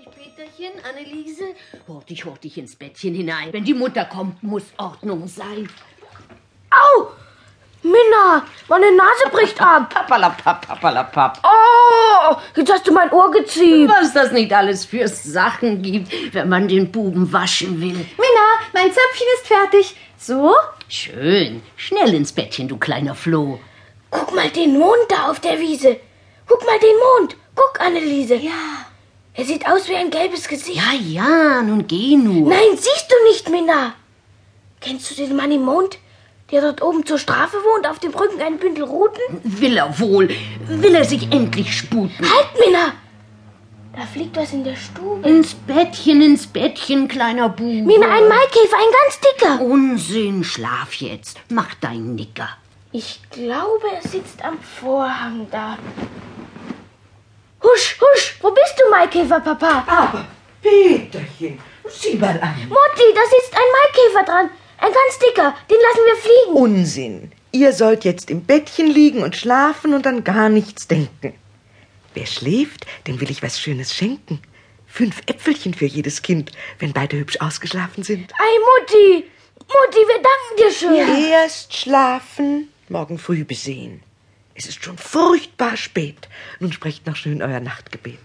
fertig, Peterchen, Anneliese? Hort dich, hort dich ins Bettchen hinein. Wenn die Mutter kommt, muss Ordnung sein. Au! Minna, meine Nase bricht ab. Papalapap, papalapap. Oh, jetzt hast du mein Ohr gezieht. Was das nicht alles für Sachen gibt, wenn man den Buben waschen will. Minna, mein Zöpfchen ist fertig. So? Schön. Schnell ins Bettchen, du kleiner Floh. Guck mal den Mond da auf der Wiese. Guck mal den Mond. Guck, Anneliese. Ja. Er sieht aus wie ein gelbes Gesicht. Ja, ja, nun geh nur. Nein, siehst du nicht, Minna. Kennst du den Mann im Mond, der dort oben zur Strafe wohnt, auf dem Rücken ein Bündel Ruten? Will er wohl. Will er sich endlich sputen. Halt, Minna. Da fliegt was in der Stube. Ins Bettchen, ins Bettchen, kleiner Bube. Minna, ein Maikäfer, ein ganz dicker. Unsinn, schlaf jetzt. Mach deinen Nicker. Ich glaube, er sitzt am Vorhang da. Husch, husch, wo bist du, Maikäfer, Papa? Aber, Peterchen, sieh mal an. Mutti, da sitzt ein Maikäfer dran. Ein ganz dicker, den lassen wir fliegen. Unsinn. Ihr sollt jetzt im Bettchen liegen und schlafen und an gar nichts denken. Wer schläft, dem will ich was Schönes schenken. Fünf Äpfelchen für jedes Kind, wenn beide hübsch ausgeschlafen sind. Ei, Mutti, Mutti, wir danken dir schön. Erst schlafen, morgen früh besehen. Es ist schon furchtbar spät. Nun sprecht noch schön euer Nachtgebet.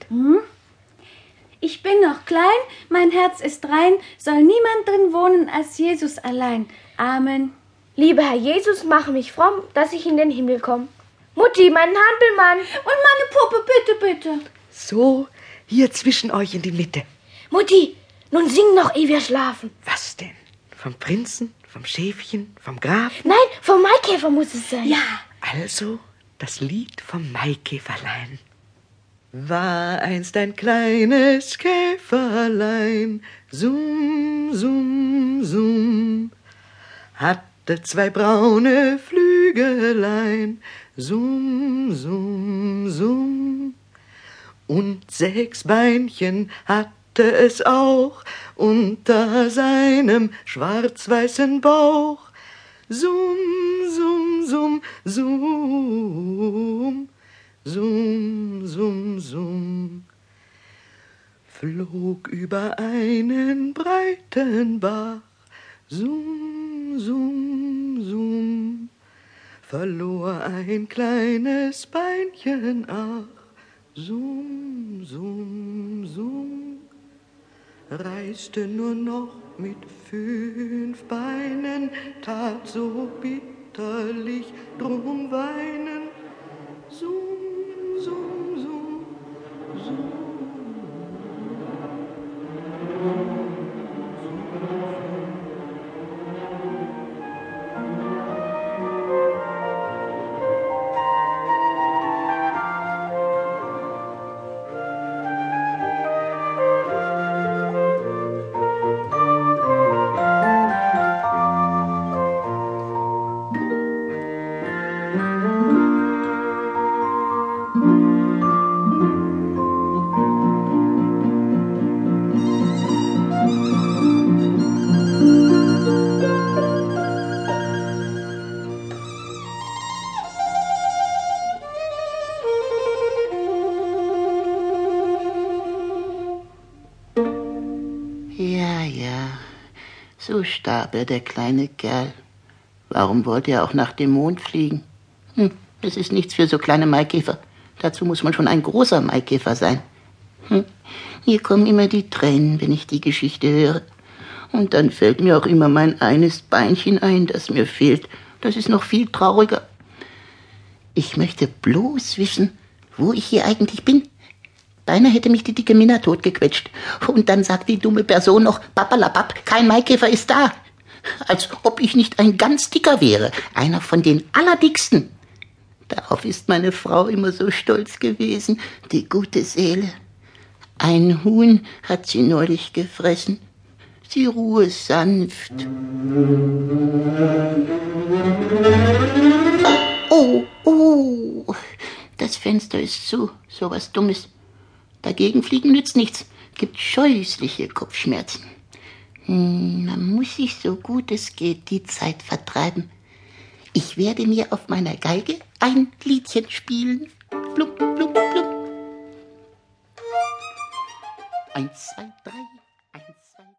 Ich bin noch klein, mein Herz ist rein, soll niemand drin wohnen als Jesus allein. Amen. Lieber Herr Jesus, mache mich fromm, dass ich in den Himmel komme. Mutti, meinen Hampelmann. Und meine Puppe, bitte, bitte. So, hier zwischen euch in die Mitte. Mutti, nun sing noch, ehe wir schlafen. Was denn? Vom Prinzen, vom Schäfchen, vom Grafen? Nein, vom Maikäfer muss es sein. Ja. Also das Lied vom Maikäferlein. War einst ein kleines Käferlein, summ, summ, summ, hatte zwei braune Flügelein, summ, summ, summ, und sechs Beinchen hatte es auch unter seinem schwarz-weißen Bauch. Summ, summ, summ, summ, summ, summ. Flog über einen breiten Bach, summ, summ, summ, verlor ein kleines Beinchen, ach, summ, summ, summ reiste nur noch mit fünf Beinen, tat so bitterlich drum weinen. Ja, ja, so starb er, der kleine Kerl. Warum wollte er auch nach dem Mond fliegen? Hm, das ist nichts für so kleine Maikäfer. Dazu muss man schon ein großer Maikäfer sein. Hm, mir kommen immer die Tränen, wenn ich die Geschichte höre. Und dann fällt mir auch immer mein eines Beinchen ein, das mir fehlt. Das ist noch viel trauriger. Ich möchte bloß wissen, wo ich hier eigentlich bin. Beinahe hätte mich die dicke Minna totgequetscht. Und dann sagt die dumme Person noch, Papalapap, kein Maikäfer ist da. Als ob ich nicht ein ganz dicker wäre, einer von den allerdicksten. Darauf ist meine Frau immer so stolz gewesen, die gute Seele. Ein Huhn hat sie neulich gefressen. Sie ruhe sanft. Oh, oh, das Fenster ist zu, so was Dummes. Dagegen fliegen nützt nichts, gibt scheußliche Kopfschmerzen. Hm, Man muss sich so gut es geht die Zeit vertreiben. Ich werde mir auf meiner Geige ein Liedchen spielen. Blub, blub, blub. Eins, zwei, drei.